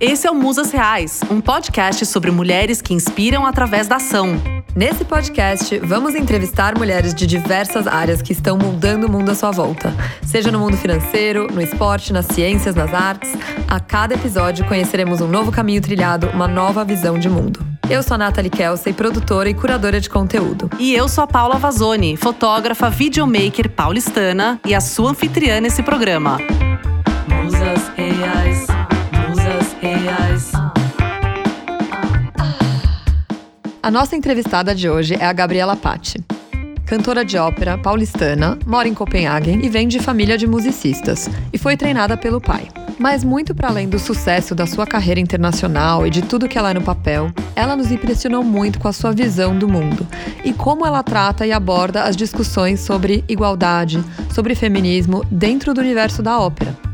Esse é o Musas Reais, um podcast sobre mulheres que inspiram através da ação. Nesse podcast, vamos entrevistar mulheres de diversas áreas que estão mudando o mundo à sua volta. Seja no mundo financeiro, no esporte, nas ciências, nas artes. A cada episódio conheceremos um novo caminho trilhado, uma nova visão de mundo. Eu sou a Nathalie Kelsey, produtora e curadora de conteúdo. E eu sou a Paula Vazoni, fotógrafa, videomaker paulistana e a sua anfitriã nesse programa. Musas Reais. A nossa entrevistada de hoje é a Gabriela Patti. Cantora de ópera paulistana, mora em Copenhague e vem de família de musicistas, e foi treinada pelo pai. Mas muito para além do sucesso da sua carreira internacional e de tudo que ela é no papel, ela nos impressionou muito com a sua visão do mundo e como ela trata e aborda as discussões sobre igualdade, sobre feminismo dentro do universo da ópera.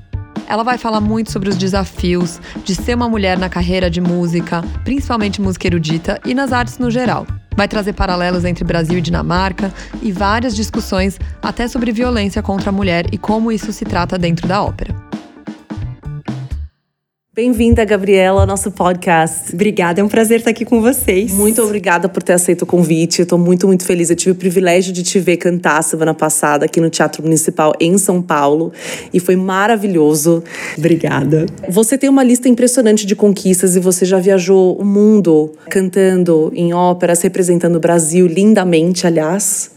Ela vai falar muito sobre os desafios de ser uma mulher na carreira de música, principalmente música erudita e nas artes no geral. Vai trazer paralelos entre Brasil e Dinamarca e várias discussões até sobre violência contra a mulher e como isso se trata dentro da ópera. Bem-vinda, Gabriela, ao nosso podcast. Obrigada, é um prazer estar aqui com vocês. Muito obrigada por ter aceito o convite. Eu tô muito, muito feliz. Eu tive o privilégio de te ver cantar semana passada aqui no Teatro Municipal em São Paulo e foi maravilhoso. Obrigada. Você tem uma lista impressionante de conquistas e você já viajou o mundo cantando em óperas, representando o Brasil lindamente, aliás.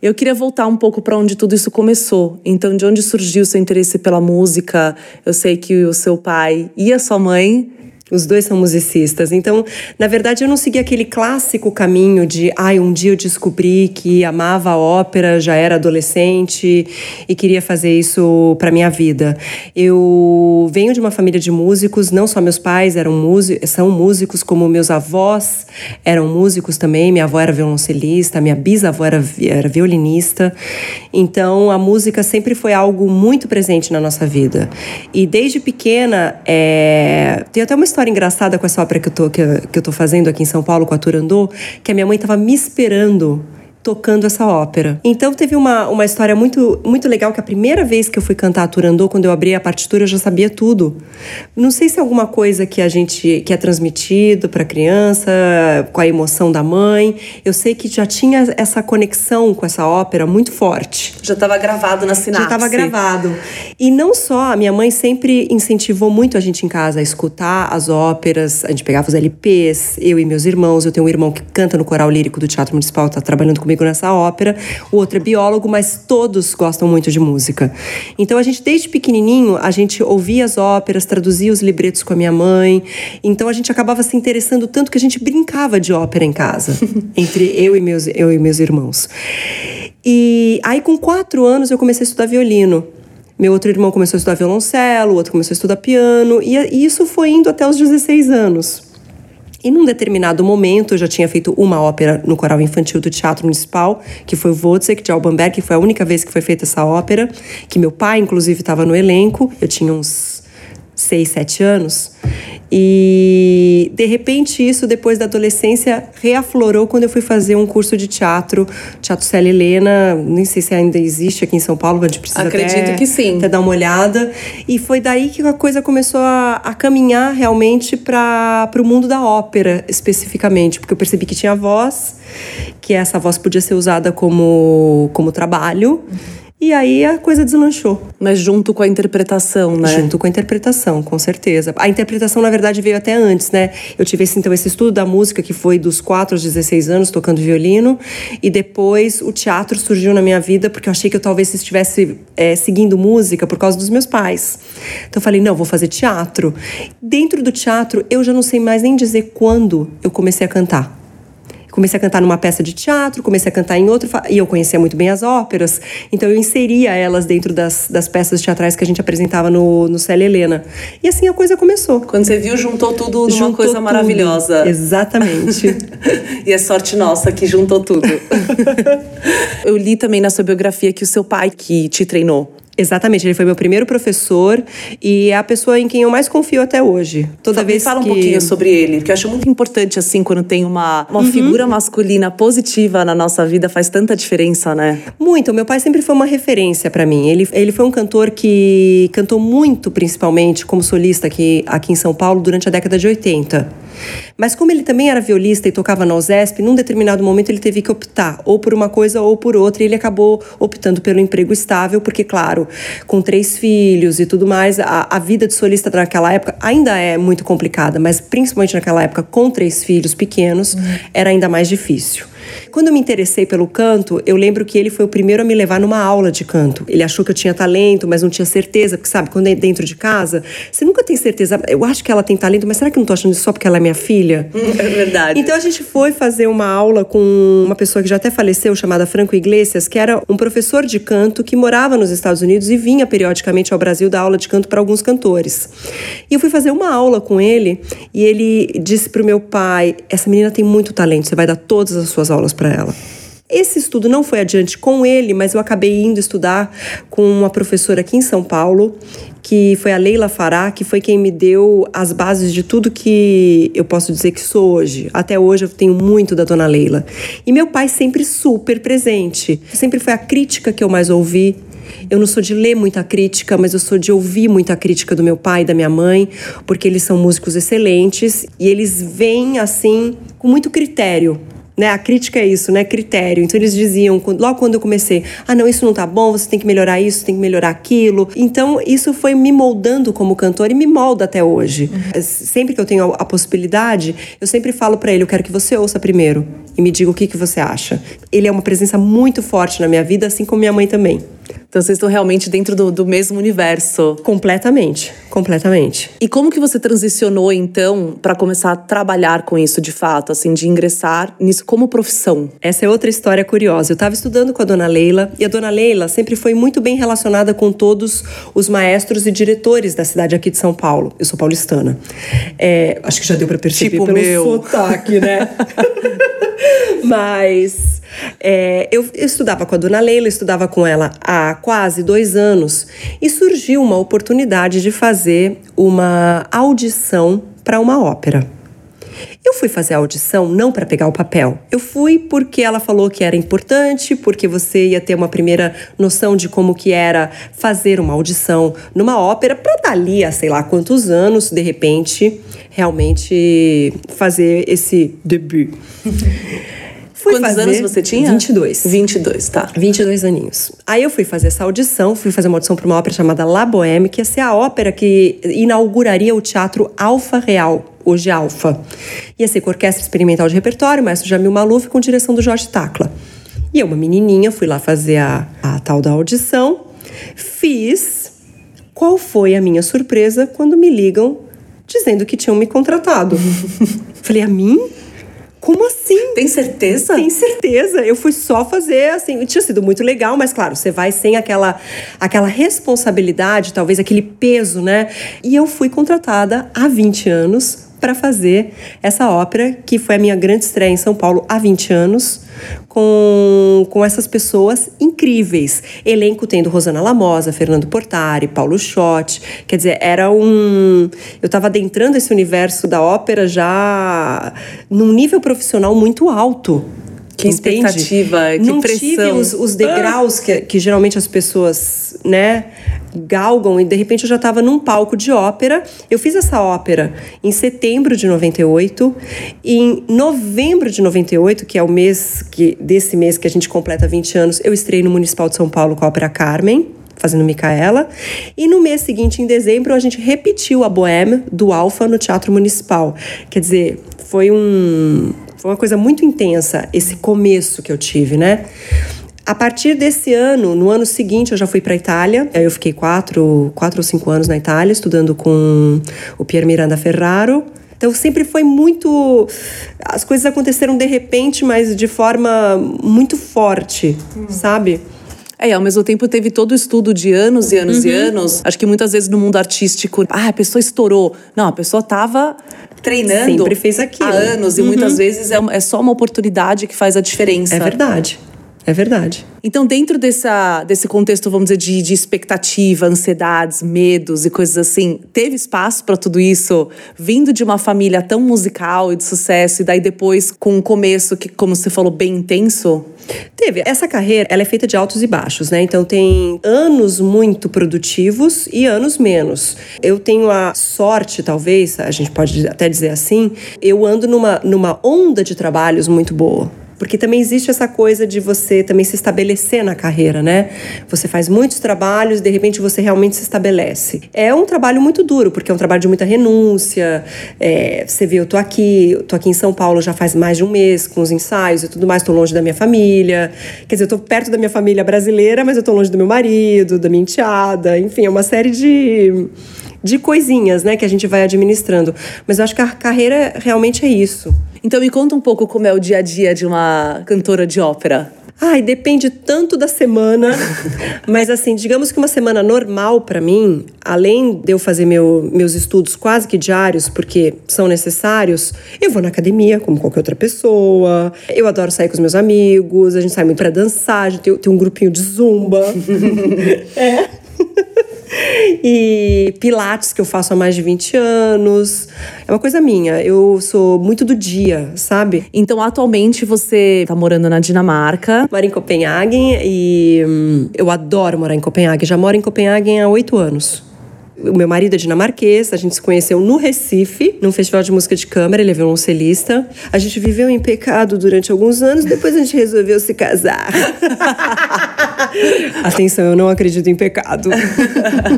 Eu queria voltar um pouco para onde tudo isso começou. Então, de onde surgiu o seu interesse pela música? Eu sei que o seu pai ia sua mãe os dois são musicistas. Então, na verdade, eu não segui aquele clássico caminho de, ai, um dia eu descobri que amava a ópera, já era adolescente e queria fazer isso para minha vida. Eu venho de uma família de músicos, não só meus pais eram músicos, são músicos, como meus avós eram músicos também. Minha avó era violoncelista, minha bisavó era, era violinista. Então, a música sempre foi algo muito presente na nossa vida. E desde pequena, é... tem até uma história história engraçada com essa ópera que eu tô, que, que eu tô fazendo aqui em São Paulo, com a Turandot, que a minha mãe estava me esperando tocando essa ópera. Então teve uma, uma história muito, muito legal que a primeira vez que eu fui cantar a Turandot, quando eu abri a partitura, eu já sabia tudo. Não sei se é alguma coisa que a gente que é transmitido para a criança, com a emoção da mãe. Eu sei que já tinha essa conexão com essa ópera muito forte. Já estava gravado na sinapse. Já estava gravado. E não só, a minha mãe sempre incentivou muito a gente em casa a escutar as óperas. A gente pegava os LPs, eu e meus irmãos. Eu tenho um irmão que canta no coral lírico do Teatro Municipal, está trabalhando comigo comigo nessa ópera, o outro é biólogo, mas todos gostam muito de música. Então a gente, desde pequenininho, a gente ouvia as óperas, traduzia os libretos com a minha mãe. Então a gente acabava se interessando tanto que a gente brincava de ópera em casa, entre eu e meus, eu e meus irmãos. E aí, com quatro anos, eu comecei a estudar violino. Meu outro irmão começou a estudar violoncelo, o outro começou a estudar piano, e isso foi indo até os 16 anos. E num determinado momento, eu já tinha feito uma ópera no coral infantil do Teatro Municipal, que foi o Wozzeck de Albanberg, que foi a única vez que foi feita essa ópera, que meu pai, inclusive, estava no elenco. Eu tinha uns seis, sete anos. E de repente isso depois da adolescência reaflorou quando eu fui fazer um curso de teatro, Teatro Célia Helena, nem sei se ainda existe aqui em São Paulo, a gente precisa Acredito até, que sim. até dar uma olhada. E foi daí que a coisa começou a, a caminhar realmente para o mundo da ópera especificamente, porque eu percebi que tinha voz, que essa voz podia ser usada como, como trabalho. Uhum e aí a coisa deslanchou. Mas junto com a interpretação, né? Junto com a interpretação, com certeza. A interpretação, na verdade, veio até antes, né? Eu tive esse, então esse estudo da música que foi dos 4 aos 16 anos tocando violino. E depois o teatro surgiu na minha vida porque eu achei que eu talvez estivesse é, seguindo música por causa dos meus pais. Então eu falei, não, vou fazer teatro. Dentro do teatro, eu já não sei mais nem dizer quando eu comecei a cantar. Comecei a cantar numa peça de teatro, comecei a cantar em outro, e eu conhecia muito bem as óperas, então eu inseria elas dentro das, das peças teatrais que a gente apresentava no, no Célia Helena. E assim a coisa começou. Quando você viu, juntou tudo numa juntou coisa tudo. maravilhosa. Exatamente. e é sorte nossa que juntou tudo. eu li também na sua biografia que o seu pai que te treinou Exatamente, ele foi meu primeiro professor e é a pessoa em quem eu mais confio até hoje. Toda Fala, vez fala que um pouquinho sobre ele, porque eu acho muito importante assim quando tem uma, uma figura masculina positiva na nossa vida faz tanta diferença, né? Muito. Meu pai sempre foi uma referência para mim. Ele, ele foi um cantor que cantou muito, principalmente como solista aqui, aqui em São Paulo durante a década de 80. Mas como ele também era violista e tocava na USESP, num determinado momento ele teve que optar ou por uma coisa ou por outra, e ele acabou optando pelo emprego estável, porque, claro, com três filhos e tudo mais, a, a vida de solista naquela época ainda é muito complicada, mas principalmente naquela época, com três filhos pequenos, uhum. era ainda mais difícil. Quando eu me interessei pelo canto, eu lembro que ele foi o primeiro a me levar numa aula de canto. Ele achou que eu tinha talento, mas não tinha certeza, porque sabe, quando é dentro de casa, você nunca tem certeza. Eu acho que ela tem talento, mas será que eu não tô achando isso só porque ela é minha filha? É verdade. Então a gente foi fazer uma aula com uma pessoa que já até faleceu, chamada Franco Iglesias, que era um professor de canto que morava nos Estados Unidos e vinha periodicamente ao Brasil dar aula de canto para alguns cantores. E eu fui fazer uma aula com ele e ele disse pro meu pai: essa menina tem muito talento, você vai dar todas as suas aulas para ela. Esse estudo não foi adiante com ele, mas eu acabei indo estudar com uma professora aqui em São Paulo, que foi a Leila Fará, que foi quem me deu as bases de tudo que eu posso dizer que sou hoje. Até hoje eu tenho muito da dona Leila. E meu pai sempre super presente. Sempre foi a crítica que eu mais ouvi. Eu não sou de ler muita crítica, mas eu sou de ouvir muita crítica do meu pai e da minha mãe, porque eles são músicos excelentes e eles vêm assim com muito critério né? A crítica é isso, né? Critério. Então eles diziam, logo quando eu comecei, ah, não, isso não tá bom, você tem que melhorar isso, tem que melhorar aquilo. Então isso foi me moldando como cantor e me molda até hoje. Uhum. Sempre que eu tenho a possibilidade, eu sempre falo para ele, eu quero que você ouça primeiro e me diga o que, que você acha. Ele é uma presença muito forte na minha vida, assim como minha mãe também. Então vocês estão realmente dentro do, do mesmo universo. Completamente, completamente. E como que você transicionou então para começar a trabalhar com isso de fato, assim, de ingressar nisso como profissão? Essa é outra história curiosa. Eu estava estudando com a dona Leila e a dona Leila sempre foi muito bem relacionada com todos os maestros e diretores da cidade aqui de São Paulo. Eu sou paulistana. É, acho que já deu para perceber tipo pelo meu. sotaque, né? Mas é, eu, estudava com a dona Leila, estudava com ela há quase dois anos e surgiu uma oportunidade de fazer uma audição para uma ópera. Eu fui fazer a audição não para pegar o papel. Eu fui porque ela falou que era importante, porque você ia ter uma primeira noção de como que era fazer uma audição numa ópera para dali a sei lá quantos anos, de repente, realmente fazer esse debut. Fui Quantos anos você tinha? 22. 22, tá. 22 aninhos. Aí eu fui fazer essa audição, fui fazer uma audição para uma ópera chamada La Bohème, que ia ser a ópera que inauguraria o Teatro Alfa Real, hoje Alfa. Ia ser com Orquestra Experimental de Repertório, maestro Jamil Maluf, com direção do Jorge Tacla. E eu, uma menininha, fui lá fazer a, a tal da audição, fiz. Qual foi a minha surpresa quando me ligam dizendo que tinham me contratado? Falei, a mim? Como assim? Tem certeza? Tem certeza. Eu fui só fazer assim. Tinha sido muito legal, mas claro, você vai sem aquela, aquela responsabilidade, talvez aquele peso, né? E eu fui contratada há 20 anos para fazer essa ópera, que foi a minha grande estreia em São Paulo há 20 anos, com, com essas pessoas incríveis. Elenco tendo Rosana Lamosa, Fernando Portari, Paulo Schott. Quer dizer, era um. Eu estava adentrando esse universo da ópera já num nível profissional muito alto. Que Entende? expectativa, que Não pressão. tive os, os degraus ah. que, que geralmente as pessoas, né, galgam e de repente eu já estava num palco de ópera. Eu fiz essa ópera em setembro de 98 e em novembro de 98, que é o mês que desse mês que a gente completa 20 anos, eu estrei no Municipal de São Paulo com a ópera Carmen fazendo Micaela. E no mês seguinte, em dezembro, a gente repetiu a Bohème do Alfa no Teatro Municipal. Quer dizer, foi um foi uma coisa muito intensa esse começo que eu tive, né? A partir desse ano, no ano seguinte, eu já fui para a Itália. Eu fiquei quatro, quatro ou cinco anos na Itália, estudando com o Pier Miranda Ferraro. Então sempre foi muito. As coisas aconteceram de repente, mas de forma muito forte, hum. sabe? É, e ao mesmo tempo teve todo o estudo de anos e anos uhum. e anos. Acho que muitas vezes no mundo artístico, ah, a pessoa estourou. Não, a pessoa tava treinando Sempre fez aquilo. há anos uhum. e muitas vezes é, é só uma oportunidade que faz a diferença. É verdade. É verdade. Então, dentro dessa, desse contexto, vamos dizer, de, de expectativa, ansiedades, medos e coisas assim, teve espaço para tudo isso vindo de uma família tão musical e de sucesso, e daí depois com um começo que, como você falou, bem intenso? Teve. Essa carreira, ela é feita de altos e baixos, né? Então tem anos muito produtivos e anos menos. Eu tenho a sorte, talvez, a gente pode até dizer assim, eu ando numa, numa onda de trabalhos muito boa. Porque também existe essa coisa de você também se estabelecer na carreira, né? Você faz muitos trabalhos, de repente você realmente se estabelece. É um trabalho muito duro, porque é um trabalho de muita renúncia. É, você vê, eu tô aqui, eu tô aqui em São Paulo já faz mais de um mês com os ensaios e tudo mais, tô longe da minha família. Quer dizer, eu tô perto da minha família brasileira, mas eu tô longe do meu marido, da minha enteada, enfim, é uma série de de coisinhas, né, que a gente vai administrando. Mas eu acho que a carreira realmente é isso. Então me conta um pouco como é o dia a dia de uma cantora de ópera. Ai, depende tanto da semana. Mas assim, digamos que uma semana normal para mim, além de eu fazer meu, meus estudos quase que diários, porque são necessários, eu vou na academia, como qualquer outra pessoa. Eu adoro sair com os meus amigos, a gente sai muito para dançar, a gente tem, tem um grupinho de zumba. é. e pilates que eu faço há mais de 20 anos. É uma coisa minha. Eu sou muito do dia, sabe? Então, atualmente você tá morando na Dinamarca. Moro em Copenhague e hum, eu adoro morar em Copenhague. Já moro em Copenhague há oito anos. O meu marido é dinamarquês, a gente se conheceu no Recife, num festival de música de câmara, ele é violoncelista. A gente viveu em pecado durante alguns anos, depois a gente resolveu se casar. Atenção, eu não acredito em pecado.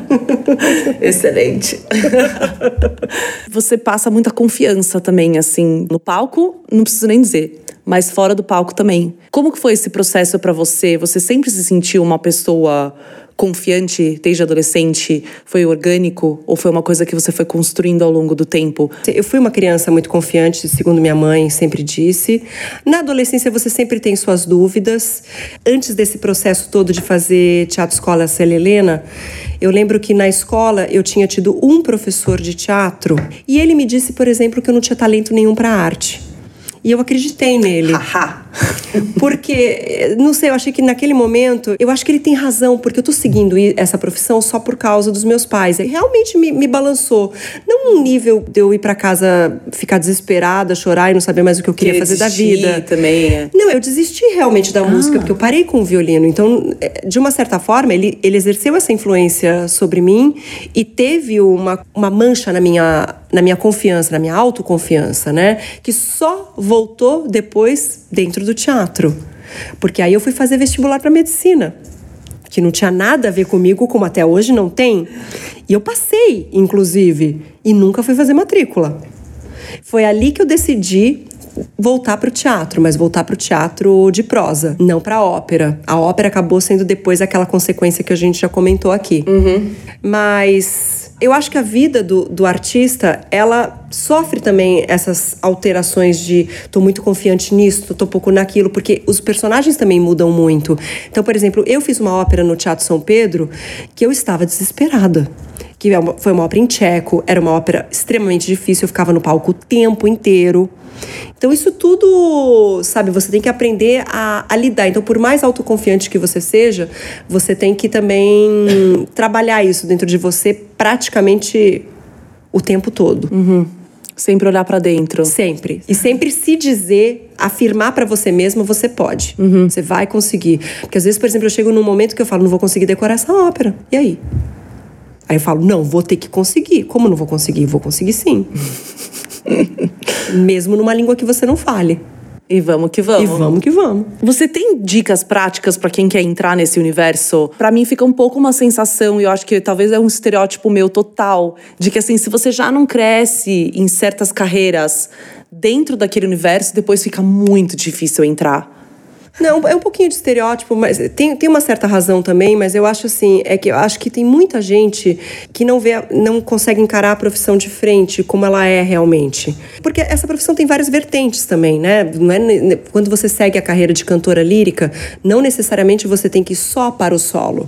Excelente. Você passa muita confiança também, assim, no palco, não preciso nem dizer mas fora do palco também. Como que foi esse processo para você? Você sempre se sentiu uma pessoa confiante desde adolescente? Foi orgânico ou foi uma coisa que você foi construindo ao longo do tempo? Eu fui uma criança muito confiante, segundo minha mãe sempre disse. Na adolescência você sempre tem suas dúvidas. Antes desse processo todo de fazer teatro escola Célia Helena, eu lembro que na escola eu tinha tido um professor de teatro e ele me disse, por exemplo, que eu não tinha talento nenhum para arte. E eu acreditei nele. porque, não sei, eu achei que naquele momento, eu acho que ele tem razão, porque eu tô seguindo essa profissão só por causa dos meus pais. E realmente me, me balançou. Não um nível de eu ir para casa ficar desesperada, chorar e não saber mais o que eu queria fazer da vida. também. É. Não, eu desisti realmente da ah. música, porque eu parei com o violino. Então, é, de uma certa forma, ele, ele exerceu essa influência sobre mim e teve uma, uma mancha na minha, na minha confiança, na minha autoconfiança, né? Que só voltou depois dentro do teatro. Porque aí eu fui fazer vestibular para medicina, que não tinha nada a ver comigo, como até hoje não tem. E eu passei, inclusive, e nunca fui fazer matrícula. Foi ali que eu decidi voltar para o teatro, mas voltar para o teatro de prosa, não para ópera. A ópera acabou sendo depois aquela consequência que a gente já comentou aqui. Uhum. Mas eu acho que a vida do, do artista, ela sofre também essas alterações de tô muito confiante nisso, tô pouco naquilo, porque os personagens também mudam muito. Então, por exemplo, eu fiz uma ópera no Teatro São Pedro que eu estava desesperada que é foi uma ópera em tcheco, era uma ópera extremamente difícil, eu ficava no palco o tempo inteiro. Então, isso tudo, sabe, você tem que aprender a, a, lidar. Então, por mais autoconfiante que você seja, você tem que também trabalhar isso dentro de você praticamente o tempo todo. Uhum. Sempre olhar para dentro. Sempre. E sempre se dizer, afirmar para você mesmo, você pode. Uhum. Você vai conseguir. Porque às vezes, por exemplo, eu chego num momento que eu falo, não vou conseguir decorar essa ópera. E aí? Aí eu falo, não, vou ter que conseguir. Como não vou conseguir? Vou conseguir sim. Mesmo numa língua que você não fale. E vamos que vamos. E vamos que vamos. Você tem dicas práticas para quem quer entrar nesse universo? Para mim fica um pouco uma sensação, e eu acho que talvez é um estereótipo meu total, de que assim, se você já não cresce em certas carreiras dentro daquele universo, depois fica muito difícil entrar. Não, é um pouquinho de estereótipo, mas tem, tem uma certa razão também, mas eu acho assim, é que eu acho que tem muita gente que não vê, não consegue encarar a profissão de frente como ela é realmente. Porque essa profissão tem várias vertentes também, né? Não é, quando você segue a carreira de cantora lírica, não necessariamente você tem que ir só para o solo.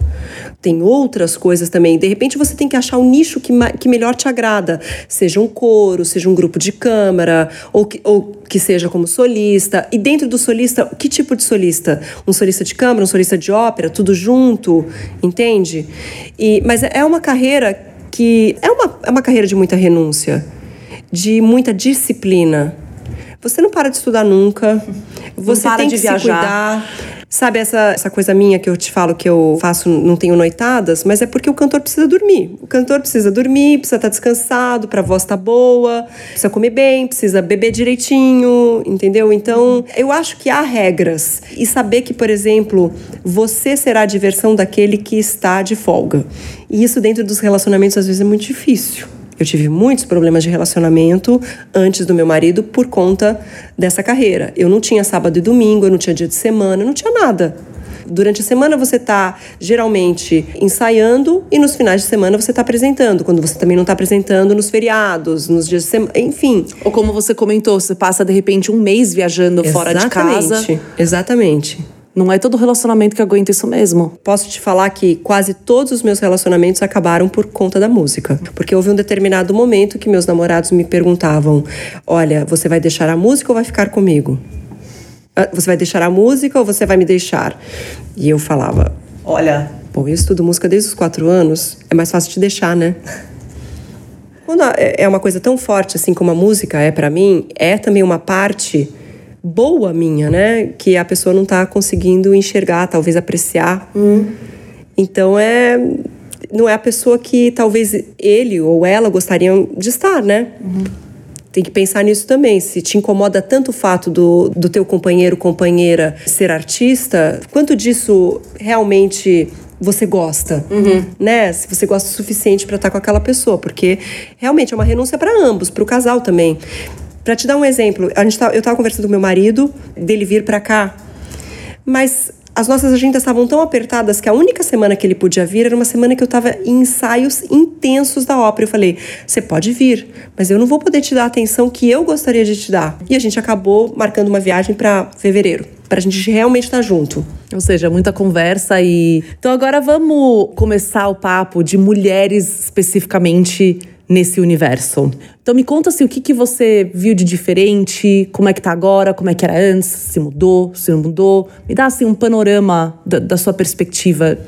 Tem outras coisas também. De repente você tem que achar o nicho que, que melhor te agrada. Seja um coro, seja um grupo de câmara, ou que, ou que seja como solista. E dentro do solista, que tipo de solista? Um solista de câmara, um solista de ópera, tudo junto, entende? E, mas é uma carreira que. É uma, é uma carreira de muita renúncia, de muita disciplina. Você não para de estudar nunca. Você tem que viajar. se cuidar. Sabe essa, essa coisa minha que eu te falo que eu faço, não tenho noitadas, mas é porque o cantor precisa dormir. O cantor precisa dormir, precisa estar descansado, para a voz estar tá boa, precisa comer bem, precisa beber direitinho, entendeu? Então, eu acho que há regras. E saber que, por exemplo, você será a diversão daquele que está de folga. E isso dentro dos relacionamentos às vezes é muito difícil. Eu tive muitos problemas de relacionamento antes do meu marido por conta dessa carreira. Eu não tinha sábado e domingo, eu não tinha dia de semana, eu não tinha nada. Durante a semana você está geralmente ensaiando e nos finais de semana você está apresentando. Quando você também não está apresentando nos feriados, nos dias de semana, enfim. Ou como você comentou, você passa de repente um mês viajando Exatamente. fora de casa. Exatamente. Não é todo relacionamento que aguenta isso mesmo. Posso te falar que quase todos os meus relacionamentos acabaram por conta da música. Porque houve um determinado momento que meus namorados me perguntavam: Olha, você vai deixar a música ou vai ficar comigo? Ah, você vai deixar a música ou você vai me deixar? E eu falava: Olha, bom, eu estudo música desde os quatro anos, é mais fácil te deixar, né? Quando é, é uma coisa tão forte assim como a música é para mim, é também uma parte boa minha, né? Que a pessoa não está conseguindo enxergar, talvez apreciar. Hum. Então é não é a pessoa que talvez ele ou ela gostariam de estar, né? Uhum. Tem que pensar nisso também. Se te incomoda tanto o fato do, do teu companheiro, companheira ser artista, quanto disso realmente você gosta, uhum. né? Se você gosta o suficiente para estar com aquela pessoa, porque realmente é uma renúncia para ambos, para o casal também. Para te dar um exemplo, a gente tá, eu estava conversando com meu marido, dele vir para cá, mas as nossas agendas estavam tão apertadas que a única semana que ele podia vir era uma semana que eu estava em ensaios intensos da ópera. Eu falei: você pode vir, mas eu não vou poder te dar a atenção que eu gostaria de te dar. E a gente acabou marcando uma viagem para fevereiro. Pra gente realmente estar tá junto. Ou seja, muita conversa e. Então agora vamos começar o papo de mulheres especificamente nesse universo. Então me conta assim, o que, que você viu de diferente, como é que tá agora, como é que era antes, se mudou, se não mudou. Me dá assim um panorama da, da sua perspectiva.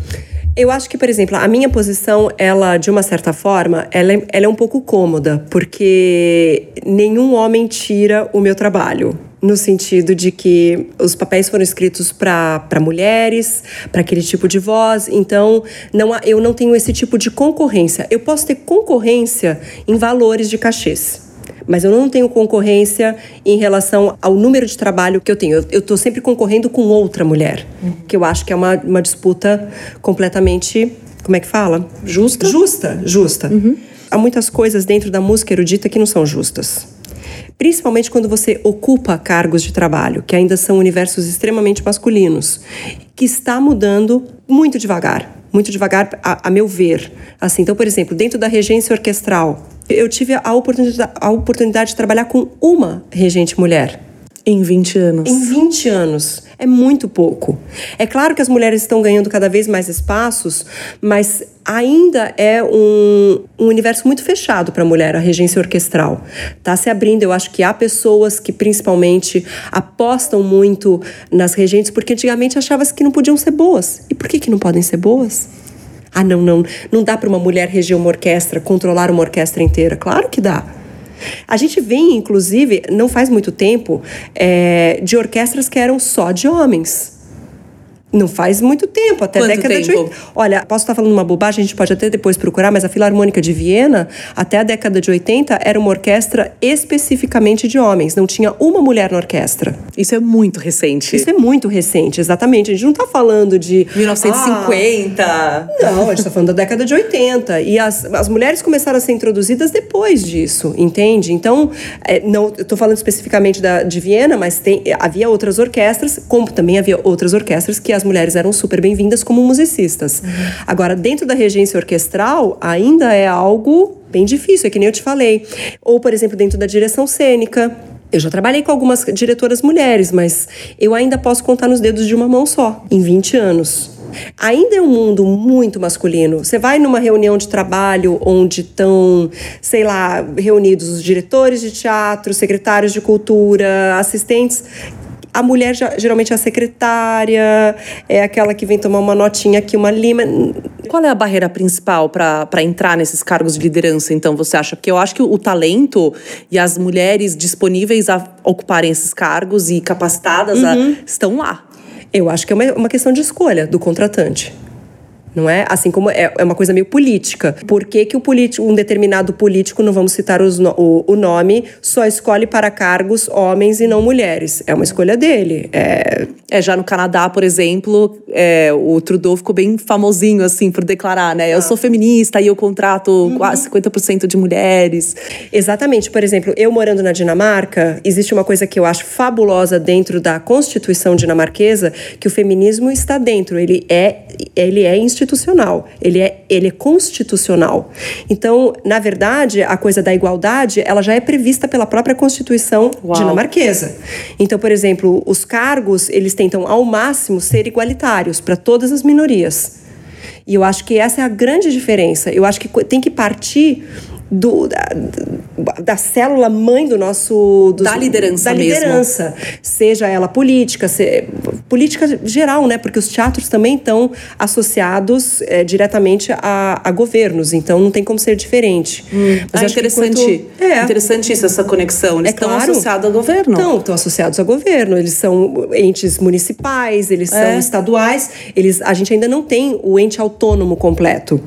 Eu acho que, por exemplo, a minha posição, ela, de uma certa forma, ela é, ela é um pouco cômoda, porque nenhum homem tira o meu trabalho no sentido de que os papéis foram escritos para mulheres, para aquele tipo de voz, então não eu não tenho esse tipo de concorrência. Eu posso ter concorrência em valores de cachês. Mas eu não tenho concorrência em relação ao número de trabalho que eu tenho. Eu estou sempre concorrendo com outra mulher, uhum. que eu acho que é uma, uma disputa completamente. Como é que fala? Justa? Justa, justa. Uhum. Há muitas coisas dentro da música erudita que não são justas principalmente quando você ocupa cargos de trabalho, que ainda são universos extremamente masculinos, que está mudando muito devagar, muito devagar, a, a meu ver. Assim, então, por exemplo, dentro da regência orquestral, eu tive a oportunidade, a oportunidade de trabalhar com uma regente mulher. Em 20 anos. Em 20 anos. É muito pouco. É claro que as mulheres estão ganhando cada vez mais espaços, mas ainda é um, um universo muito fechado para a mulher, a regência orquestral. Está se abrindo. Eu acho que há pessoas que, principalmente, apostam muito nas regentes, porque antigamente achava-se que não podiam ser boas. E por que, que não podem ser boas? Ah, não, não. Não dá para uma mulher reger uma orquestra, controlar uma orquestra inteira. Claro que dá. A gente vem, inclusive, não faz muito tempo, é, de orquestras que eram só de homens. Não faz muito tempo, até Quanto década tempo? de 80. Olha, posso estar falando uma bobagem, a gente pode até depois procurar, mas a Filarmônica de Viena, até a década de 80, era uma orquestra especificamente de homens. Não tinha uma mulher na orquestra. Isso é muito recente. Isso é muito recente, exatamente. A gente não está falando de. 1950. Ah, não, a gente está falando da década de 80. E as, as mulheres começaram a ser introduzidas depois disso, entende? Então, é, não estou falando especificamente da, de Viena, mas tem, havia outras orquestras, como também havia outras orquestras que as mulheres eram super bem-vindas como musicistas. Uhum. Agora, dentro da regência orquestral, ainda é algo bem difícil, é que nem eu te falei. Ou, por exemplo, dentro da direção cênica. Eu já trabalhei com algumas diretoras mulheres, mas eu ainda posso contar nos dedos de uma mão só, em 20 anos. Ainda é um mundo muito masculino. Você vai numa reunião de trabalho onde estão, sei lá, reunidos os diretores de teatro, secretários de cultura, assistentes a mulher já, geralmente é a secretária, é aquela que vem tomar uma notinha aqui, uma lima. Qual é a barreira principal para entrar nesses cargos de liderança, então, você acha? Porque eu acho que o talento e as mulheres disponíveis a ocuparem esses cargos e capacitadas uhum. a, estão lá. Eu acho que é uma, uma questão de escolha do contratante não é? Assim como é, é uma coisa meio política. Por que, que o político, um determinado político, não vamos citar os, o, o, nome, só escolhe para cargos homens e não mulheres? É uma escolha dele. É, é já no Canadá, por exemplo, é, o Trudeau ficou bem famosinho, assim, por declarar, né? Eu sou feminista e eu contrato uhum. quase 50% de mulheres. Exatamente. Por exemplo, eu morando na Dinamarca, existe uma coisa que eu acho fabulosa dentro da Constituição dinamarquesa, que o feminismo está dentro. Ele é, ele é institucional institucional, ele é, ele é constitucional. Então, na verdade, a coisa da igualdade, ela já é prevista pela própria Constituição Uau. dinamarquesa. Então, por exemplo, os cargos, eles tentam ao máximo ser igualitários para todas as minorias. E eu acho que essa é a grande diferença. Eu acho que tem que partir do, da, da célula mãe do nosso. Do, da liderança Da liderança. Mesmo. Seja ela política, se, política geral, né? Porque os teatros também estão associados é, diretamente a, a, governos, então não tem como ser diferente. Hum. Mas ah, interessante. Enquanto, é. Interessante isso, essa conexão. Eles é estão claro, associados ao governo. Não, estão associados ao governo. Eles são entes municipais, eles é. são estaduais. Eles, a gente ainda não tem o ente autônomo completo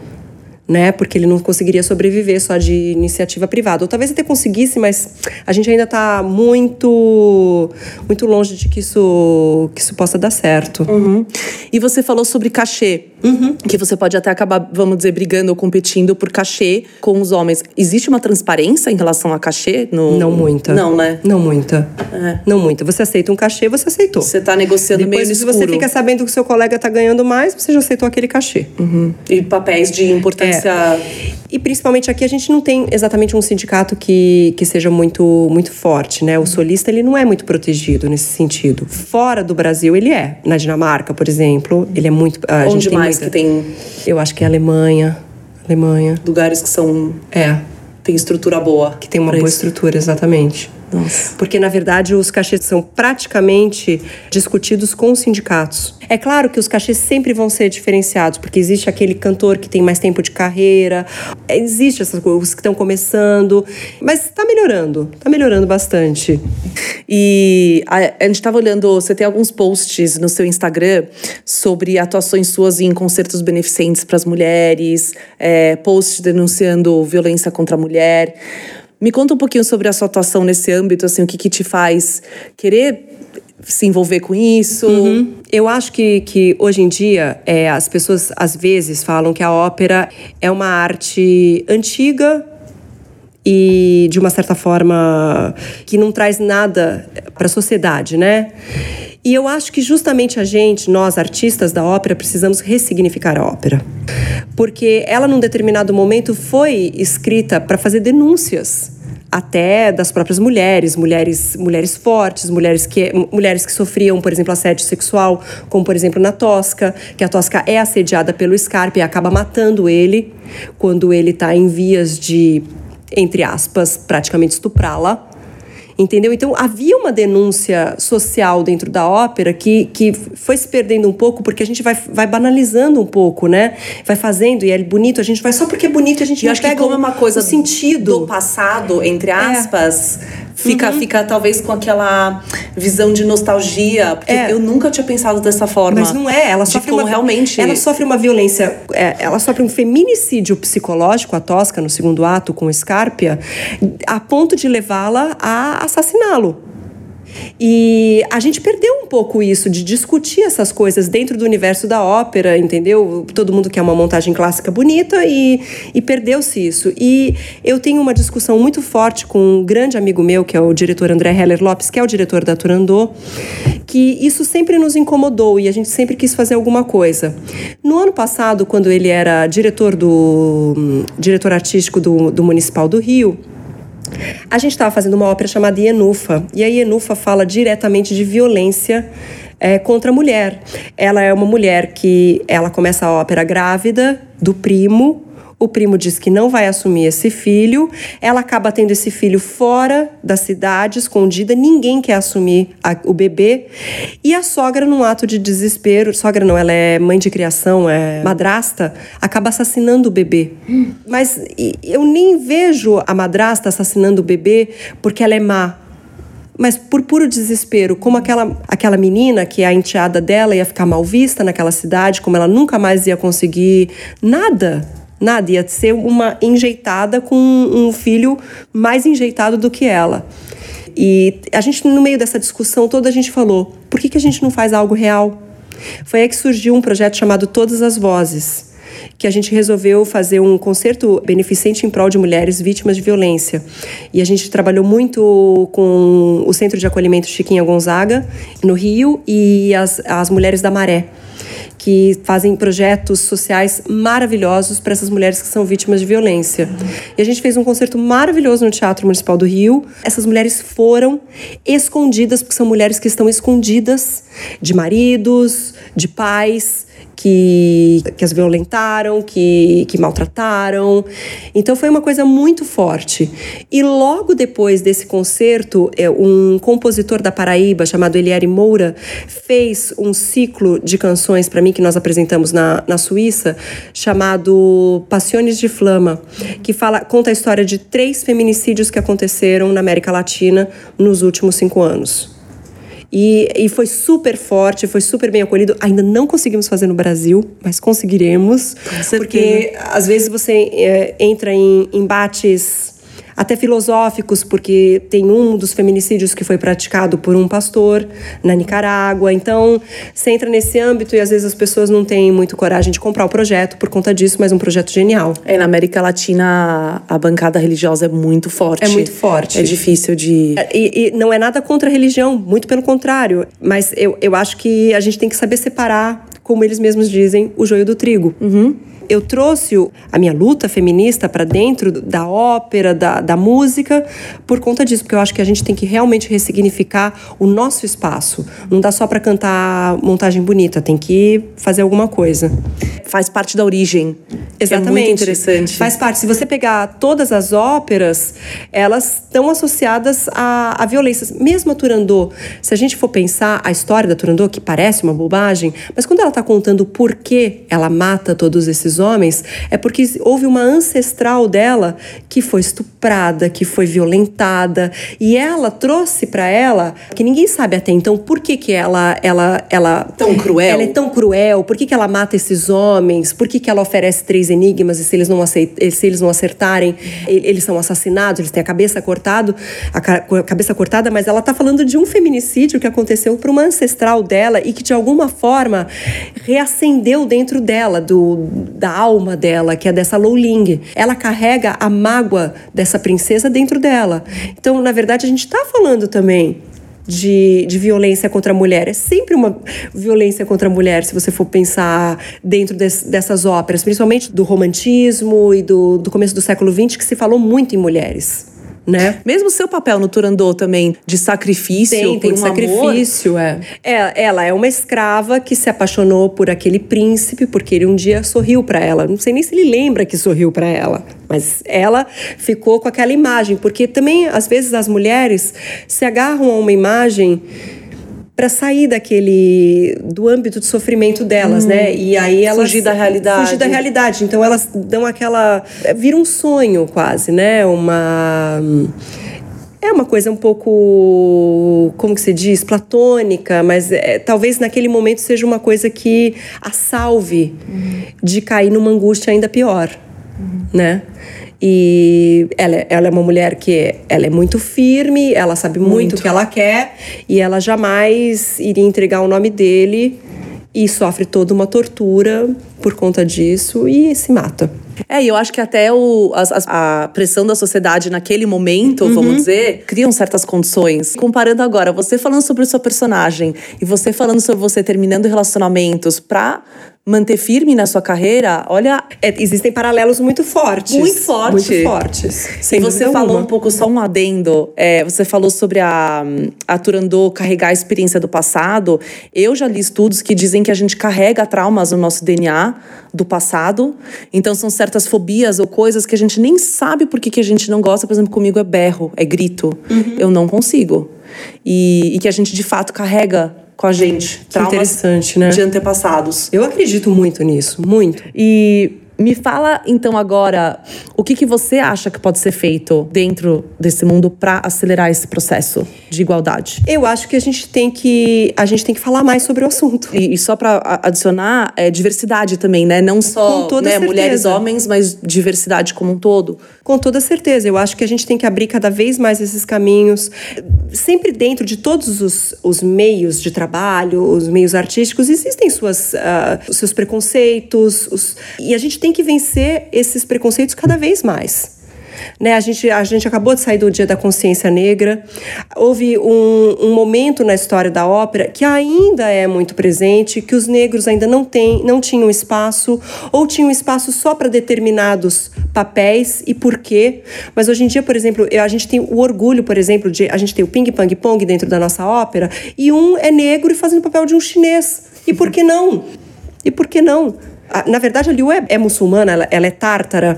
né? Porque ele não conseguiria sobreviver só de iniciativa privada. Ou talvez até conseguisse, mas a gente ainda está muito muito longe de que isso que isso possa dar certo. Uhum. E você falou sobre cachê. Uhum. Que você pode até acabar, vamos dizer, brigando ou competindo por cachê com os homens. Existe uma transparência em relação a cachê? No... Não muita. Não, né? Não muita. É. Não muita. Você aceita um cachê, você aceitou. Você está negociando Depois, meio se você fica sabendo que seu colega está ganhando mais, você já aceitou aquele cachê. Uhum. E papéis de importância. É. E principalmente aqui a gente não tem exatamente um sindicato que, que seja muito, muito forte, né? O solista ele não é muito protegido nesse sentido. Fora do Brasil ele é. Na Dinamarca, por exemplo, ele é muito. A Onde mais muita, que tem? Eu acho que é a Alemanha. Alemanha. Lugares que são. É. Tem estrutura boa. Que tem uma boa isso. estrutura, exatamente. Nossa. Porque, na verdade, os cachês são praticamente discutidos com os sindicatos. É claro que os cachês sempre vão ser diferenciados, porque existe aquele cantor que tem mais tempo de carreira, existe essas coisas que estão começando, mas está melhorando, está melhorando bastante. E a, a gente estava olhando, você tem alguns posts no seu Instagram sobre atuações suas em concertos beneficentes para as mulheres, é, posts denunciando violência contra a mulher. Me conta um pouquinho sobre a sua atuação nesse âmbito, assim, o que, que te faz querer se envolver com isso? Uhum. Eu acho que, que hoje em dia é, as pessoas às vezes falam que a ópera é uma arte antiga e de uma certa forma que não traz nada para a sociedade, né? E eu acho que justamente a gente, nós artistas da ópera, precisamos ressignificar a ópera. Porque ela, num determinado momento, foi escrita para fazer denúncias até das próprias mulheres, mulheres, mulheres fortes, mulheres que, mulheres que sofriam, por exemplo, assédio sexual, como por exemplo na Tosca, que a Tosca é assediada pelo Scarpe e acaba matando ele quando ele está em vias de, entre aspas, praticamente estuprá-la entendeu? Então havia uma denúncia social dentro da ópera que, que foi se perdendo um pouco porque a gente vai, vai banalizando um pouco, né? Vai fazendo e é bonito, a gente vai só porque é bonito, a gente e não acho pega que como é uma coisa sentido do passado, entre aspas. É Fica, uhum. fica talvez com aquela visão de nostalgia. Porque é. eu nunca tinha pensado dessa forma. Mas não é, ela sofre uma, realmente. Ela sofre uma violência. É, ela sofre um feminicídio psicológico, a Tosca, no segundo ato, com Scarpia, a ponto de levá-la a assassiná-lo. E a gente perdeu um pouco isso de discutir essas coisas dentro do universo da ópera, entendeu? Todo mundo quer uma montagem clássica bonita e, e perdeu-se isso. E eu tenho uma discussão muito forte com um grande amigo meu, que é o diretor André Heller Lopes, que é o diretor da Turandot, que isso sempre nos incomodou e a gente sempre quis fazer alguma coisa. No ano passado, quando ele era diretor do diretor artístico do, do Municipal do Rio, a gente estava fazendo uma ópera chamada Ienufa, e a Ienufa fala diretamente de violência é, contra a mulher. Ela é uma mulher que ela começa a ópera grávida do primo, o primo diz que não vai assumir esse filho, ela acaba tendo esse filho fora da cidade, escondida, ninguém quer assumir a, o bebê. E a sogra, num ato de desespero, sogra não, ela é mãe de criação, é madrasta, acaba assassinando o bebê. Mas eu nem vejo a madrasta assassinando o bebê porque ela é má mas por puro desespero, como aquela, aquela menina que a enteada dela ia ficar mal vista naquela cidade, como ela nunca mais ia conseguir nada Nada, ia ser uma enjeitada com um filho mais enjeitado do que ela. E a gente, no meio dessa discussão toda, a gente falou: por que, que a gente não faz algo real? Foi aí que surgiu um projeto chamado Todas as Vozes, que a gente resolveu fazer um concerto beneficente em prol de mulheres vítimas de violência. E a gente trabalhou muito com o Centro de Acolhimento Chiquinha Gonzaga, no Rio, e as, as Mulheres da Maré que fazem projetos sociais maravilhosos para essas mulheres que são vítimas de violência. E a gente fez um concerto maravilhoso no Teatro Municipal do Rio. Essas mulheres foram escondidas, porque são mulheres que estão escondidas de maridos, de pais que, que as violentaram, que, que maltrataram. Então foi uma coisa muito forte. E logo depois desse concerto, é, um compositor da Paraíba chamado Eliere Moura fez um ciclo de canções para mim que nós apresentamos na, na Suíça, chamado Passiones de Flama, que fala, conta a história de três feminicídios que aconteceram na América Latina nos últimos cinco anos. E, e foi super forte, foi super bem acolhido. Ainda não conseguimos fazer no Brasil, mas conseguiremos. Com porque às vezes você é, entra em embates até filosóficos, porque tem um dos feminicídios que foi praticado por um pastor na Nicarágua. Então, você entra nesse âmbito e às vezes as pessoas não têm muito coragem de comprar o projeto por conta disso, mas um projeto genial. É, na América Latina, a bancada religiosa é muito forte. É muito forte. É difícil de. É, e, e não é nada contra a religião, muito pelo contrário. Mas eu, eu acho que a gente tem que saber separar, como eles mesmos dizem, o joio do trigo. Uhum eu trouxe a minha luta feminista para dentro da ópera, da, da música, por conta disso, porque eu acho que a gente tem que realmente ressignificar o nosso espaço. Não dá só para cantar montagem bonita, tem que fazer alguma coisa. Faz parte da origem. Exatamente. É muito interessante. Faz parte. Se você pegar todas as óperas, elas estão associadas à, à violência. Mesmo a Turandot, se a gente for pensar a história da Turandot, que parece uma bobagem, mas quando ela está contando por que ela mata todos esses homens, é porque houve uma ancestral dela que foi estuprada, que foi violentada, e ela trouxe para ela, que ninguém sabe até então por que, que ela ela ela tão cruel. Ela é tão cruel, por que, que ela mata esses homens, por que, que ela oferece três enigmas e se eles não aceit se eles não acertarem, eles são assassinados, eles têm a cabeça cortado, a cabeça cortada, mas ela tá falando de um feminicídio que aconteceu para uma ancestral dela e que de alguma forma reacendeu dentro dela do da alma dela, que é dessa Ling. Ela carrega a mágoa dessa princesa dentro dela. Então, na verdade, a gente está falando também de, de, violência contra a mulher. É sempre uma violência contra a mulher, se você for pensar dentro des, dessas óperas, principalmente do romantismo e do, do começo do século XX, que se falou muito em mulheres né? Mesmo seu papel no Turandot também de sacrifício, tem, tem um sacrifício, é. é. Ela é uma escrava que se apaixonou por aquele príncipe porque ele um dia sorriu para ela. Não sei nem se ele lembra que sorriu para ela, mas ela ficou com aquela imagem, porque também às vezes as mulheres se agarram a uma imagem para sair daquele do âmbito de sofrimento delas, né? hum, né? E aí elas fugir da realidade. Fugir da realidade. Então elas dão aquela vira um sonho quase, né? Uma é uma coisa um pouco, como que se diz, platônica, mas é, talvez naquele momento seja uma coisa que a salve uhum. de cair numa angústia ainda pior, uhum. né? E ela, ela é uma mulher que ela é muito firme, ela sabe muito, muito o que ela quer e ela jamais iria entregar o nome dele e sofre toda uma tortura por conta disso e se mata. É, e eu acho que até o, a, a pressão da sociedade naquele momento, uhum. vamos dizer, criam certas condições. Comparando agora, você falando sobre o seu personagem e você falando sobre você terminando relacionamentos pra manter firme na sua carreira, olha. É, existem paralelos muito fortes. Muito fortes. Muito fortes. e você falou um pouco, só um adendo, é, você falou sobre a, a Turandot carregar a experiência do passado. Eu já li estudos que dizem que a gente carrega traumas no nosso DNA do passado. Então são certas fobias ou coisas que a gente nem sabe por que, que a gente não gosta. Por exemplo, comigo é berro, é grito. Uhum. Eu não consigo. E, e que a gente de fato carrega com a gente. Que interessante, né? De antepassados. Eu acredito muito nisso, muito. E me fala então agora o que, que você acha que pode ser feito dentro desse mundo para acelerar esse processo de igualdade. Eu acho que a gente tem que a gente tem que falar mais sobre o assunto. E, e só para adicionar é diversidade também, né? Não só né, mulheres, homens, mas diversidade como um todo. Com toda certeza, eu acho que a gente tem que abrir cada vez mais esses caminhos, sempre dentro de todos os, os meios de trabalho, os meios artísticos existem suas uh, os seus preconceitos, os, e a gente tem tem que vencer esses preconceitos cada vez mais. Né, a, gente, a gente acabou de sair do Dia da Consciência Negra. Houve um, um, momento na história da ópera que ainda é muito presente, que os negros ainda não, tem, não tinham espaço, ou tinham espaço só para determinados papéis e por quê. Mas hoje em dia, por exemplo, a gente tem o orgulho, por exemplo, de a gente tem o Ping Pong Pong dentro da nossa ópera, e um é negro e fazendo o papel de um chinês. E por que não? E por que não? Na verdade, a Liu é, é muçulmana, ela, ela é tártara.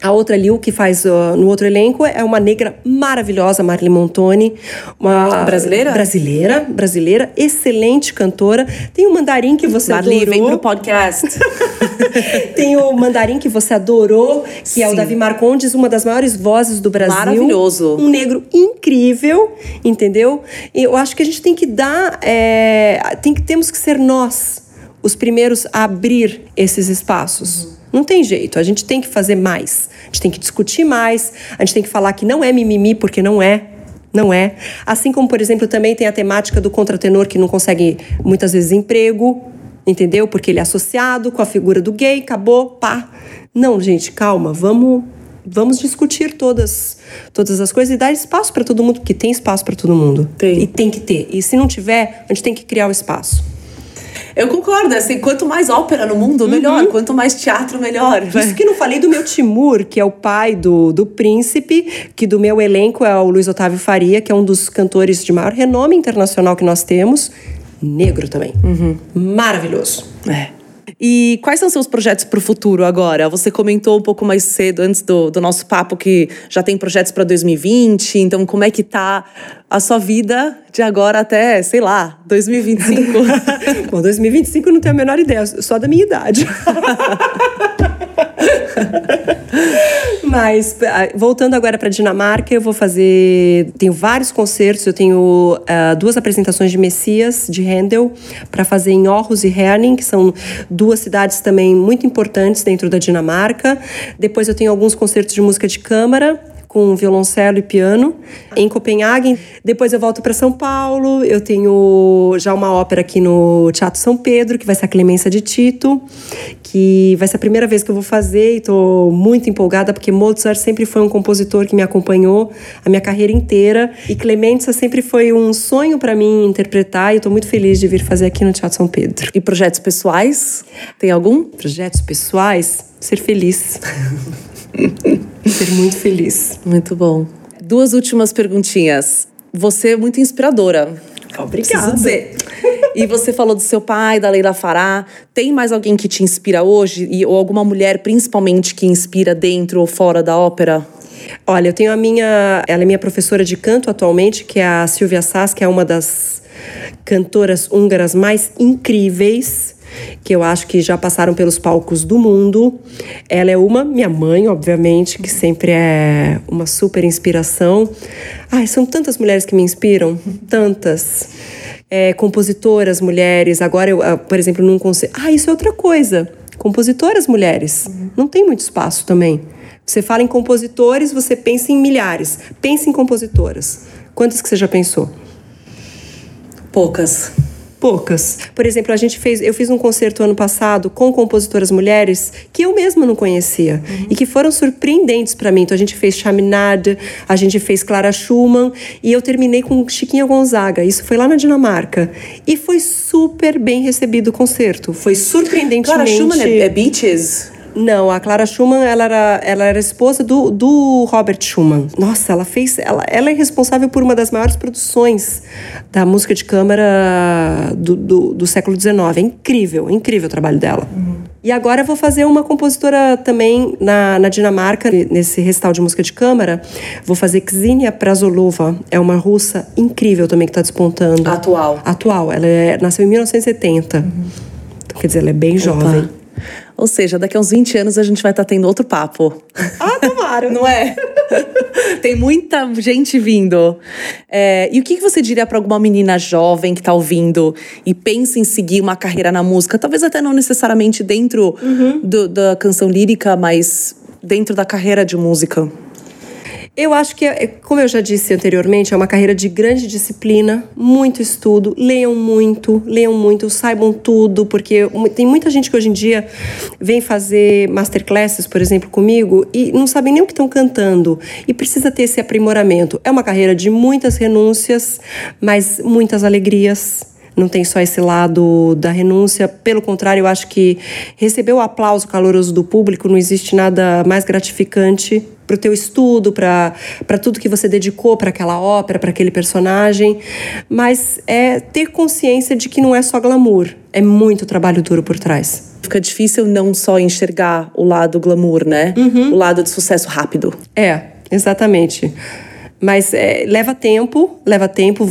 A outra Liu, que faz uh, no outro elenco, é uma negra maravilhosa, Marli Montoni. Uma brasileira? Brasileira, brasileira, excelente cantora. Tem o mandarim que você Marli, adorou. vem pro podcast. Tem o mandarim que você adorou, que Sim. é o Davi Marcondes, uma das maiores vozes do Brasil. Maravilhoso. Um negro incrível, entendeu? Eu acho que a gente tem que dar. É, tem que, temos que ser nós os primeiros a abrir esses espaços. Uhum. Não tem jeito, a gente tem que fazer mais, a gente tem que discutir mais, a gente tem que falar que não é mimimi porque não é. Não é. Assim como, por exemplo, também tem a temática do contratenor que não consegue muitas vezes emprego, entendeu? Porque ele é associado com a figura do gay, acabou, pá. Não, gente, calma, vamos vamos discutir todas todas as coisas e dar espaço para todo mundo, porque tem espaço para todo mundo. Tem. E tem que ter. E se não tiver, a gente tem que criar o espaço. Eu concordo, assim, quanto mais ópera no mundo, uhum. melhor. Uhum. Quanto mais teatro, melhor. Isso que não falei do meu Timur, que é o pai do, do príncipe, que do meu elenco é o Luiz Otávio Faria, que é um dos cantores de maior renome internacional que nós temos. Negro também. Uhum. Maravilhoso. É. E quais são seus projetos para o futuro agora? Você comentou um pouco mais cedo, antes do, do nosso papo, que já tem projetos para 2020. Então, como é que tá a sua vida de agora até, sei lá, 2025? Bom, 2025 eu não tenho a menor ideia, só da minha idade. Mas, ah, voltando agora para Dinamarca, eu vou fazer. Tenho vários concertos, eu tenho uh, duas apresentações de Messias, de Handel, para fazer em Aarhus e Herning, que são duas cidades também muito importantes dentro da Dinamarca. Depois, eu tenho alguns concertos de música de câmara com violoncelo e piano em Copenhague. Depois eu volto para São Paulo. Eu tenho já uma ópera aqui no Teatro São Pedro, que vai ser a Clemência de Tito, que vai ser a primeira vez que eu vou fazer e estou muito empolgada porque Mozart sempre foi um compositor que me acompanhou a minha carreira inteira e Clemência sempre foi um sonho para mim interpretar e estou muito feliz de vir fazer aqui no Teatro São Pedro. E projetos pessoais? Tem algum? Projetos pessoais? Ser feliz. Ser muito feliz. Muito bom. Duas últimas perguntinhas. Você é muito inspiradora. Obrigada. dizer. E você falou do seu pai, da Leila Fará. Tem mais alguém que te inspira hoje? E, ou alguma mulher, principalmente, que inspira dentro ou fora da ópera? Olha, eu tenho a minha. Ela é minha professora de canto atualmente, que é a Silvia Sass, que é uma das cantoras húngaras mais incríveis que eu acho que já passaram pelos palcos do mundo. Ela é uma, minha mãe, obviamente, que sempre é uma super inspiração. Ai, são tantas mulheres que me inspiram, tantas. É, compositoras mulheres, agora eu, ah, por exemplo, num concerto. Ah, isso é outra coisa. Compositoras mulheres. Não tem muito espaço também. Você fala em compositores, você pensa em milhares. Pensa em compositoras. Quantas que você já pensou? Poucas poucas. Por exemplo, a gente fez, eu fiz um concerto ano passado com compositoras mulheres que eu mesma não conhecia uhum. e que foram surpreendentes para mim. Então a gente fez Chaminade, a gente fez Clara Schumann e eu terminei com Chiquinha Gonzaga. Isso foi lá na Dinamarca e foi super bem recebido o concerto. Foi surpreendentemente. Clara Schumann é, é Beaches? Não, a Clara Schumann, ela era, ela era esposa do, do Robert Schumann. Nossa, ela fez. Ela, ela é responsável por uma das maiores produções da música de câmara do, do, do século XIX. É incrível, incrível o trabalho dela. Uhum. E agora eu vou fazer uma compositora também na, na Dinamarca, nesse recital de música de câmara. Vou fazer Ksenia Prazolova. É uma russa incrível também que está despontando. Atual. Atual. Ela é, nasceu em 1970. Uhum. Quer dizer, ela é bem Opa. jovem. Ou seja, daqui a uns 20 anos a gente vai estar tá tendo outro papo. Ah, tomara! Não é? Tem muita gente vindo. É, e o que você diria para alguma menina jovem que está ouvindo e pensa em seguir uma carreira na música? Talvez até não necessariamente dentro uhum. do, da canção lírica, mas dentro da carreira de música. Eu acho que, é, como eu já disse anteriormente, é uma carreira de grande disciplina, muito estudo, leiam muito, leiam muito, saibam tudo, porque tem muita gente que hoje em dia vem fazer masterclasses, por exemplo, comigo, e não sabem nem o que estão cantando, e precisa ter esse aprimoramento. É uma carreira de muitas renúncias, mas muitas alegrias não tem só esse lado da renúncia. Pelo contrário, eu acho que receber o aplauso caloroso do público não existe nada mais gratificante para o teu estudo, para tudo que você dedicou para aquela ópera, para aquele personagem. Mas é ter consciência de que não é só glamour, é muito trabalho duro por trás. Fica difícil não só enxergar o lado glamour, né? Uhum. O lado de sucesso rápido. É, exatamente. Mas é, leva tempo, leva tempo.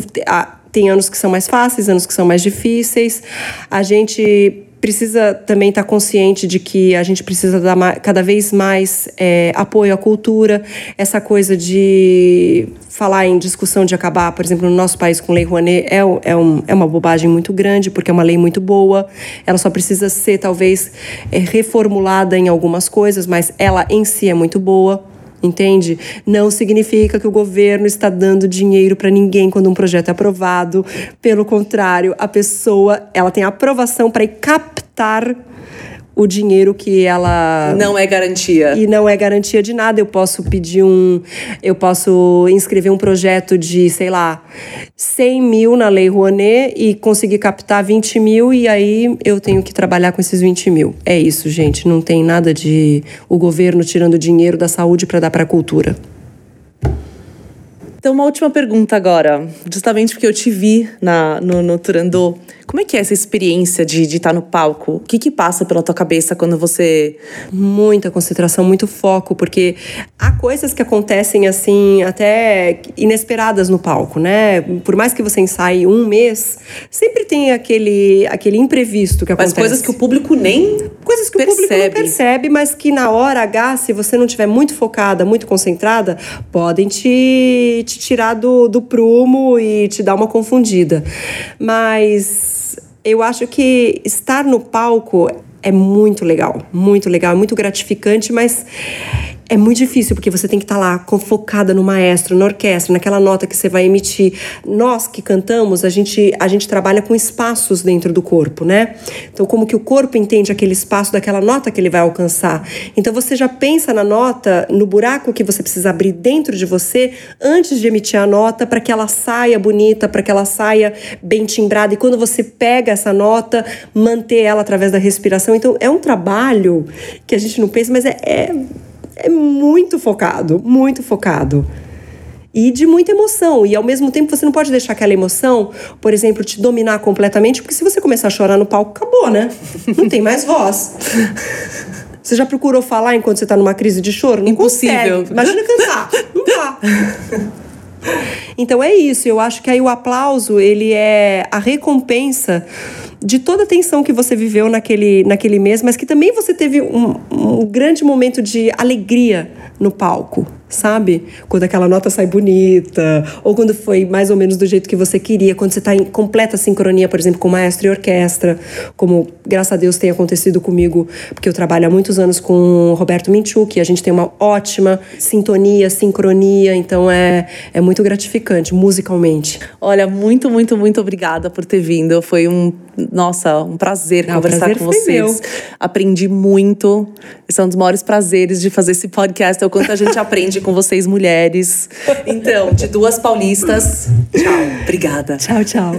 Tem anos que são mais fáceis, anos que são mais difíceis. A gente precisa também estar consciente de que a gente precisa dar cada vez mais é, apoio à cultura, essa coisa de falar em discussão de acabar, por exemplo, no nosso país com Lei Rouanet é, é, um, é uma bobagem muito grande, porque é uma lei muito boa, ela só precisa ser talvez é, reformulada em algumas coisas, mas ela em si é muito boa entende? Não significa que o governo está dando dinheiro para ninguém quando um projeto é aprovado. Pelo contrário, a pessoa, ela tem aprovação para captar o dinheiro que ela. Não é garantia. E não é garantia de nada. Eu posso pedir um. Eu posso inscrever um projeto de, sei lá, 100 mil na Lei Rouanet e conseguir captar 20 mil e aí eu tenho que trabalhar com esses 20 mil. É isso, gente. Não tem nada de o governo tirando dinheiro da saúde para dar para a cultura. Então, uma última pergunta agora. Justamente porque eu te vi na, no, no Turandot como é que é essa experiência de, de estar no palco? O que que passa pela tua cabeça quando você... Muita concentração, muito foco, porque há coisas que acontecem assim, até inesperadas no palco, né? Por mais que você ensaie um mês, sempre tem aquele, aquele imprevisto que acontece. Mas coisas que o público nem Coisas que percebe. o público não percebe, mas que na hora H, se você não estiver muito focada, muito concentrada, podem te, te tirar do, do prumo e te dar uma confundida. Mas eu acho que estar no palco é muito legal, muito legal, é muito gratificante, mas é muito difícil, porque você tem que estar tá lá focada no maestro, na orquestra, naquela nota que você vai emitir. Nós que cantamos, a gente, a gente trabalha com espaços dentro do corpo, né? Então, como que o corpo entende aquele espaço daquela nota que ele vai alcançar. Então, você já pensa na nota, no buraco que você precisa abrir dentro de você antes de emitir a nota, para que ela saia bonita, para que ela saia bem timbrada. E quando você pega essa nota, manter ela através da respiração. Então, é um trabalho que a gente não pensa, mas é, é é muito focado, muito focado. E de muita emoção. E ao mesmo tempo você não pode deixar aquela emoção, por exemplo, te dominar completamente, porque se você começar a chorar no palco, acabou, né? Não tem mais voz. Você já procurou falar enquanto você está numa crise de choro? Não Impossível. Consegue. Imagina cantar. Não dá. Então é isso. Eu acho que aí o aplauso, ele é a recompensa de toda a tensão que você viveu naquele, naquele mês, mas que também você teve um, um grande momento de alegria no palco. sabe? Quando aquela nota sai bonita, ou quando foi mais ou menos do jeito que você queria, quando você está em completa sincronia, por exemplo, com maestro e orquestra, como graças a Deus tem acontecido comigo, porque eu trabalho há muitos anos com Roberto Minchuk, e a gente tem uma ótima sintonia, sincronia, então é, é muito gratificante musicalmente. Olha, muito, muito, muito obrigada por ter vindo. Foi um, nossa, um prazer Não, conversar prazer com vocês. Meu. Aprendi muito. Esse é um dos maiores prazeres de fazer esse podcast, é o quanto a gente aprende com vocês, mulheres. Então, de duas paulistas. Tchau. Obrigada. Tchau, tchau.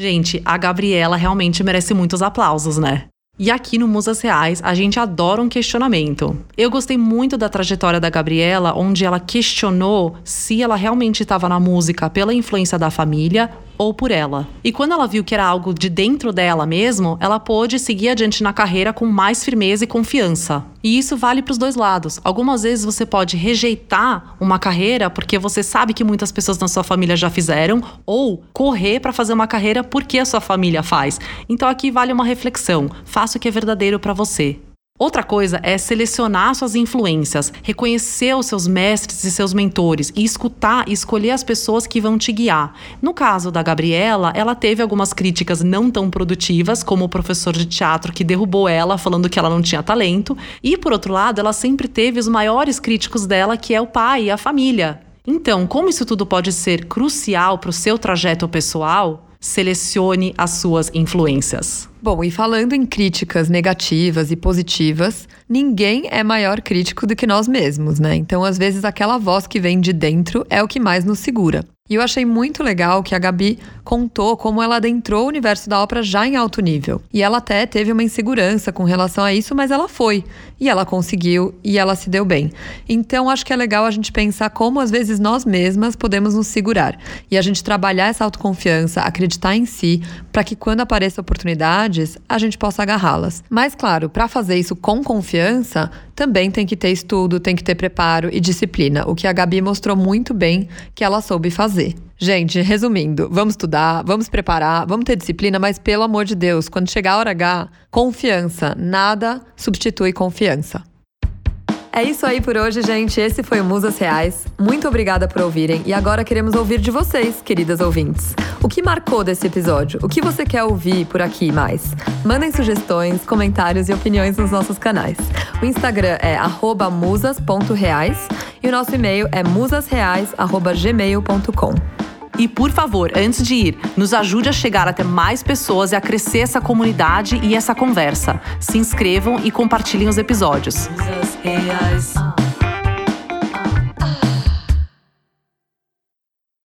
Gente, a Gabriela realmente merece muitos aplausos, né? E aqui no Musas Reais, a gente adora um questionamento. Eu gostei muito da trajetória da Gabriela, onde ela questionou se ela realmente estava na música pela influência da família ou por ela. E quando ela viu que era algo de dentro dela mesmo, ela pôde seguir adiante na carreira com mais firmeza e confiança. E isso vale para os dois lados. Algumas vezes você pode rejeitar uma carreira porque você sabe que muitas pessoas na sua família já fizeram, ou correr para fazer uma carreira porque a sua família faz. Então aqui vale uma reflexão. Faça o que é verdadeiro para você. Outra coisa é selecionar suas influências, reconhecer os seus mestres e seus mentores e escutar e escolher as pessoas que vão te guiar. No caso da Gabriela, ela teve algumas críticas não tão produtivas, como o professor de teatro que derrubou ela, falando que ela não tinha talento, e por outro lado, ela sempre teve os maiores críticos dela, que é o pai e a família. Então, como isso tudo pode ser crucial para o seu trajeto pessoal, selecione as suas influências. Bom, e falando em críticas negativas e positivas, ninguém é maior crítico do que nós mesmos, né? Então, às vezes, aquela voz que vem de dentro é o que mais nos segura. E eu achei muito legal que a Gabi contou como ela adentrou o universo da ópera já em alto nível. E ela até teve uma insegurança com relação a isso, mas ela foi. E ela conseguiu e ela se deu bem. Então acho que é legal a gente pensar como às vezes nós mesmas podemos nos segurar. E a gente trabalhar essa autoconfiança, acreditar em si, para que quando apareçam oportunidades, a gente possa agarrá-las. Mas claro, para fazer isso com confiança, também tem que ter estudo, tem que ter preparo e disciplina, o que a Gabi mostrou muito bem que ela soube fazer. Gente, resumindo, vamos estudar, vamos preparar, vamos ter disciplina, mas pelo amor de Deus, quando chegar a hora H, confiança. Nada substitui confiança. É isso aí por hoje, gente. Esse foi o Musas Reais. Muito obrigada por ouvirem e agora queremos ouvir de vocês, queridas ouvintes. O que marcou desse episódio? O que você quer ouvir por aqui mais? Mandem sugestões, comentários e opiniões nos nossos canais. O Instagram é musas.reais e o nosso e-mail é musasreais.gmail.com. E por favor, antes de ir, nos ajude a chegar até mais pessoas e a crescer essa comunidade e essa conversa. Se inscrevam e compartilhem os episódios.